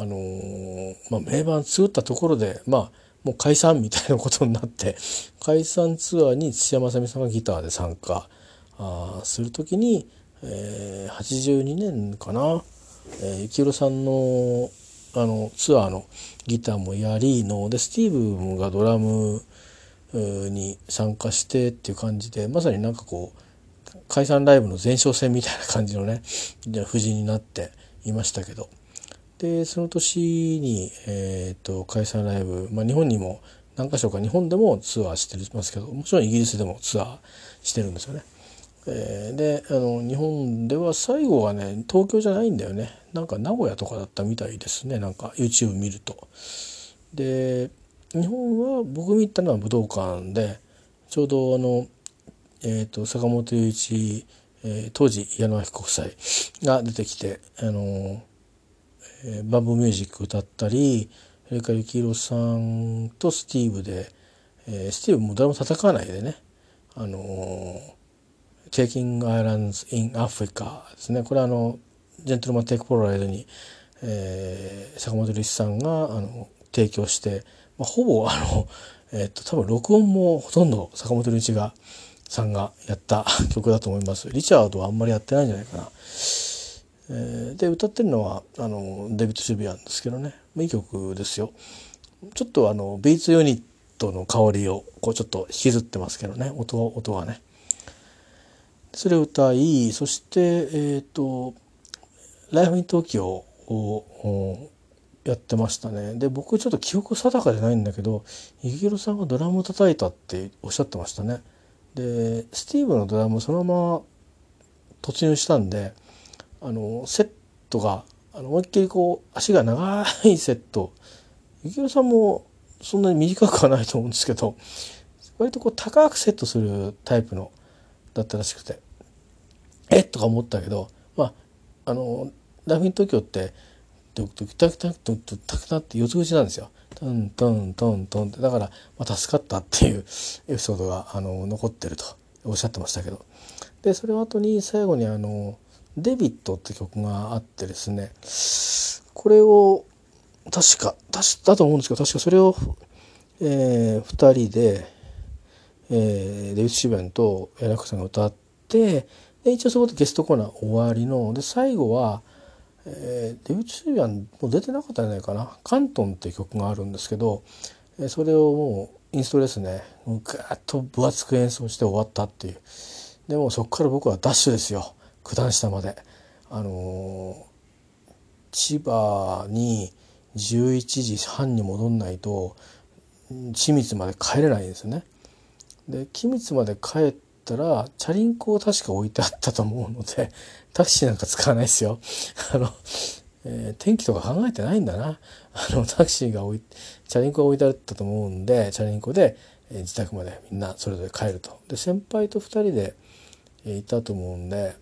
あのー、まあ、名盤作ったところでまあもう解散みたいなことになって 解散ツアーに土屋正美さんがギターで参加あする時に、えー、82年かな、えー、幸宏さんのあのツアーのギターもやりのでスティーブがドラムに参加してっていう感じでまさになんかこう解散ライブの前哨戦みたいな感じのね布陣になっていましたけどでその年に、えーと、解散ライブ、まあ、日本にも何か所か日本でもツアーしてますけどもちろんイギリスでもツアーしてるんですよね。えー、であの日本では最後はね東京じゃないんだよねなんか名古屋とかだったみたいですねなんか YouTube 見ると。で日本は僕見たのは武道館でちょうどあの、えーと坂本龍一えー、当時矢野明国際が出てきて、あのーえー、バンブーミュージック歌ったりそれから幸宏さんとスティーブで、えー、スティーブも誰も叩かないでね「あのー、Taking Islands in Africa」ですね。これはあのジェントルマン・テイク・ポロライドに、えー、坂本龍一さんがあの提供して、まあ、ほぼあの、えー、っと多分録音もほとんど坂本龍一がさんがやった 曲だと思います。リチャードはあんまりやってないんじゃないかな。えー、で歌ってるのはあのデビッド・シビアンですけどねいい曲ですよ。ちょっとあのビーツユニットの香りをこうちょっと引きずってますけどね音音がね。それを歌いそしてえっ、ー、と「ライフ・イン・東京」をやってましたねで僕ちょっと記憶定かじゃないんだけど幸宏さんがドラムを叩いたっておっしゃってましたね。でスティーブのドラムそのまま突入したんであのセットがあの思いっきりこう足が長いセット幸宏さんもそんなに短くはないと思うんですけど割とこう高くセットするタイプのだったらしくてえっとか思ったけどまああのラフィン東京ってドクドクタクタクドクタクタって四つ口なんですよ。トントントントンってだから、まあ、助かったっていうエピソードがあの残ってるとおっしゃってましたけど。でそれを後に最後にあの「デビット」って曲があってですね。これを確か確だと思うんですけど確かそれを、えー、2人で、えー、デビッド・シベンと柳子さんが歌ってで一応そこでゲストコーナー終わりので最後は、えー、デビッド・シュベンもう出てなかったんじゃないかな「カントン」っていう曲があるんですけど、えー、それをもうインストですねガーッと分厚く演奏して終わったっていうでもそこから僕はダッシュですよ九段下まで。あのー、千葉に11時半に戻んないと君津まで帰れないんですよね。で君津まで帰ったらチャリンコを確か置いてあったと思うので タクシーなんか使わないですよ。あのえー、天気とか考えてないんだな。あのタクシーが置いチャリンコが置いてあったと思うんでチャリンコで、えー、自宅までみんなそれぞれ帰ると。で先輩と2人で、えー、いたと思うんで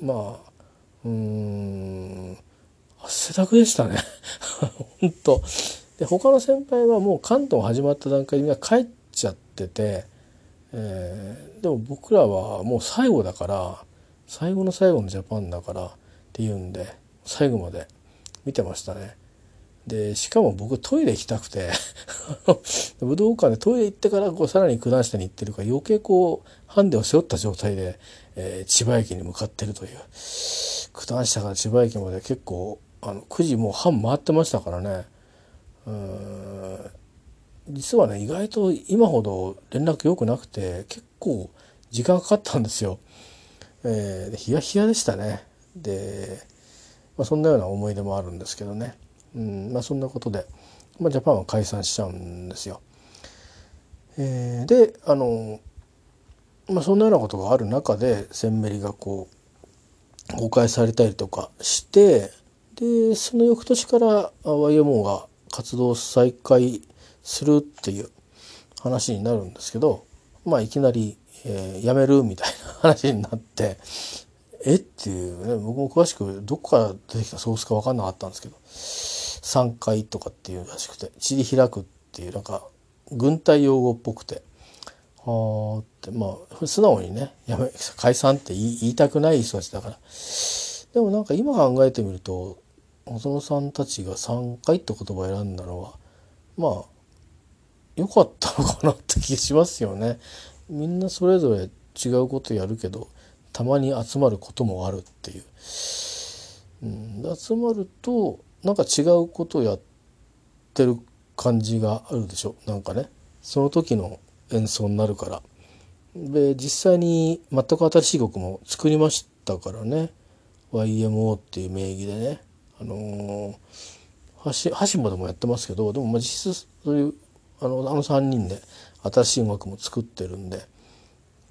まあうん汗だくでしたね 本当で他の先輩はもう関東始まった段階でみんな帰っちゃってて、えー、でも僕らはもう最後だから最後の最後のジャパンだからっていうんで最後まで見てましたね。でしかも僕トイレ行きたくて 武道館でトイレ行ってからこうさらに九段下に行ってるから余計こうハンデを背負った状態で、えー、千葉駅に向かってるという。九段下から千葉駅まで結構あの9時もう半回ってましたからね。うん。実はね意外と今ほど連絡良くなくて結構時間かかったんですよ。えー、ヒヤヒヤでしたね。で、まあ、そんなような思い出もあるんですけどね。うんまあ、そんなことで、まあ、ジャパンは解散しちゃうんですよ。えー、であの、まあ、そんなようなことがある中でセンメリがこう公開されたりとかしてでその翌年から YMO が活動再開するっていう話になるんですけどまあいきなり、えー、辞めるみたいな話になってえ？っていうね僕も詳しくどこから出てきたソースか分かんなかったんですけど3回とかっていうらしくて散り開くっていうなんか軍隊用語っぽくてはあってまあ素直にねやめ解散って言いたくない人たちだから。でもなんか今考えてみると細野さんたちが3回って言葉を選んだのはまあ良かったのかなって気がしますよね。みんなそれぞれ違うことやるけどたまに集まることもあるっていう。うん、集まるとなんか違うことをやってる感じがあるでしょなんかねその時の演奏になるから。で実際に全く新しい曲も作りましたからね YMO っていう名義でね。あのー、橋本もやってますけどでもま実質そういうあのあの3人で新しい音楽も作ってるんで、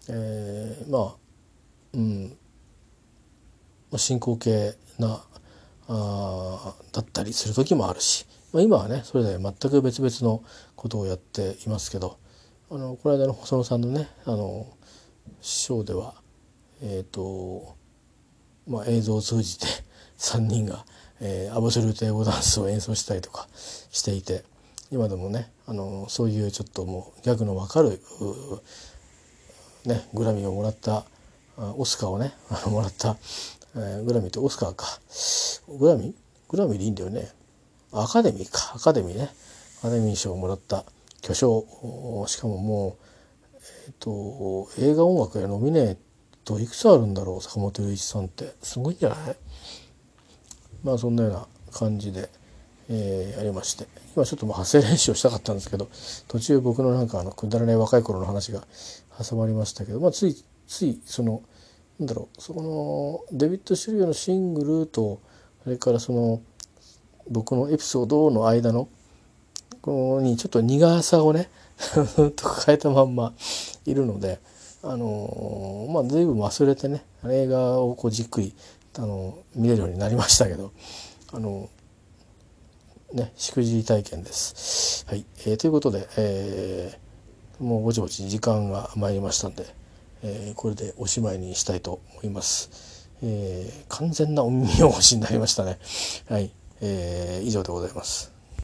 えー、まあうん進行形なあだったりする時もあるし、まあ、今はねそれで全く別々のことをやっていますけどあのこの間の細野さんのねあの師匠ではえっ、ー、とまあ映像を通じて3人が、えー、アボソルート英語ダンスを演奏したりとかしていて。今でもねあのそういうちょっともうギャグの分かるねグラミーをもらったオスカーをね あのもらった、えー、グラミーってオスカーか。グラミー？グラミーでいいんだよね。アカデミーか。アカデミーね。アカデミー賞をもらった。巨匠。しかももうえっ、ー、と映画音楽やノミネートいくつあるんだろう？坂本龍一さんって。すごいんじゃない？まあそんなような感じで。えー、ありまして今ちょっともう発声練習をしたかったんですけど途中僕のなんかあのくだらない若い頃の話が挟まりましたけど、まあ、ついついそのなんだろうそのデビッド・シュリアのシングルとそれからその僕のエピソードの間のここにちょっと苦さをね と変えたまんまいるのであのまあ随分忘れてね映画をこうじっくりあの見れるようになりましたけどあのね、しくじり体験です。はい、えー、ということで、えー、もうぼちぼち時間が参りましたんで、えー、これでおしまいにしたいと思います。えー、完全なお耳汚しになりましたね。はい、えー、以上でございます。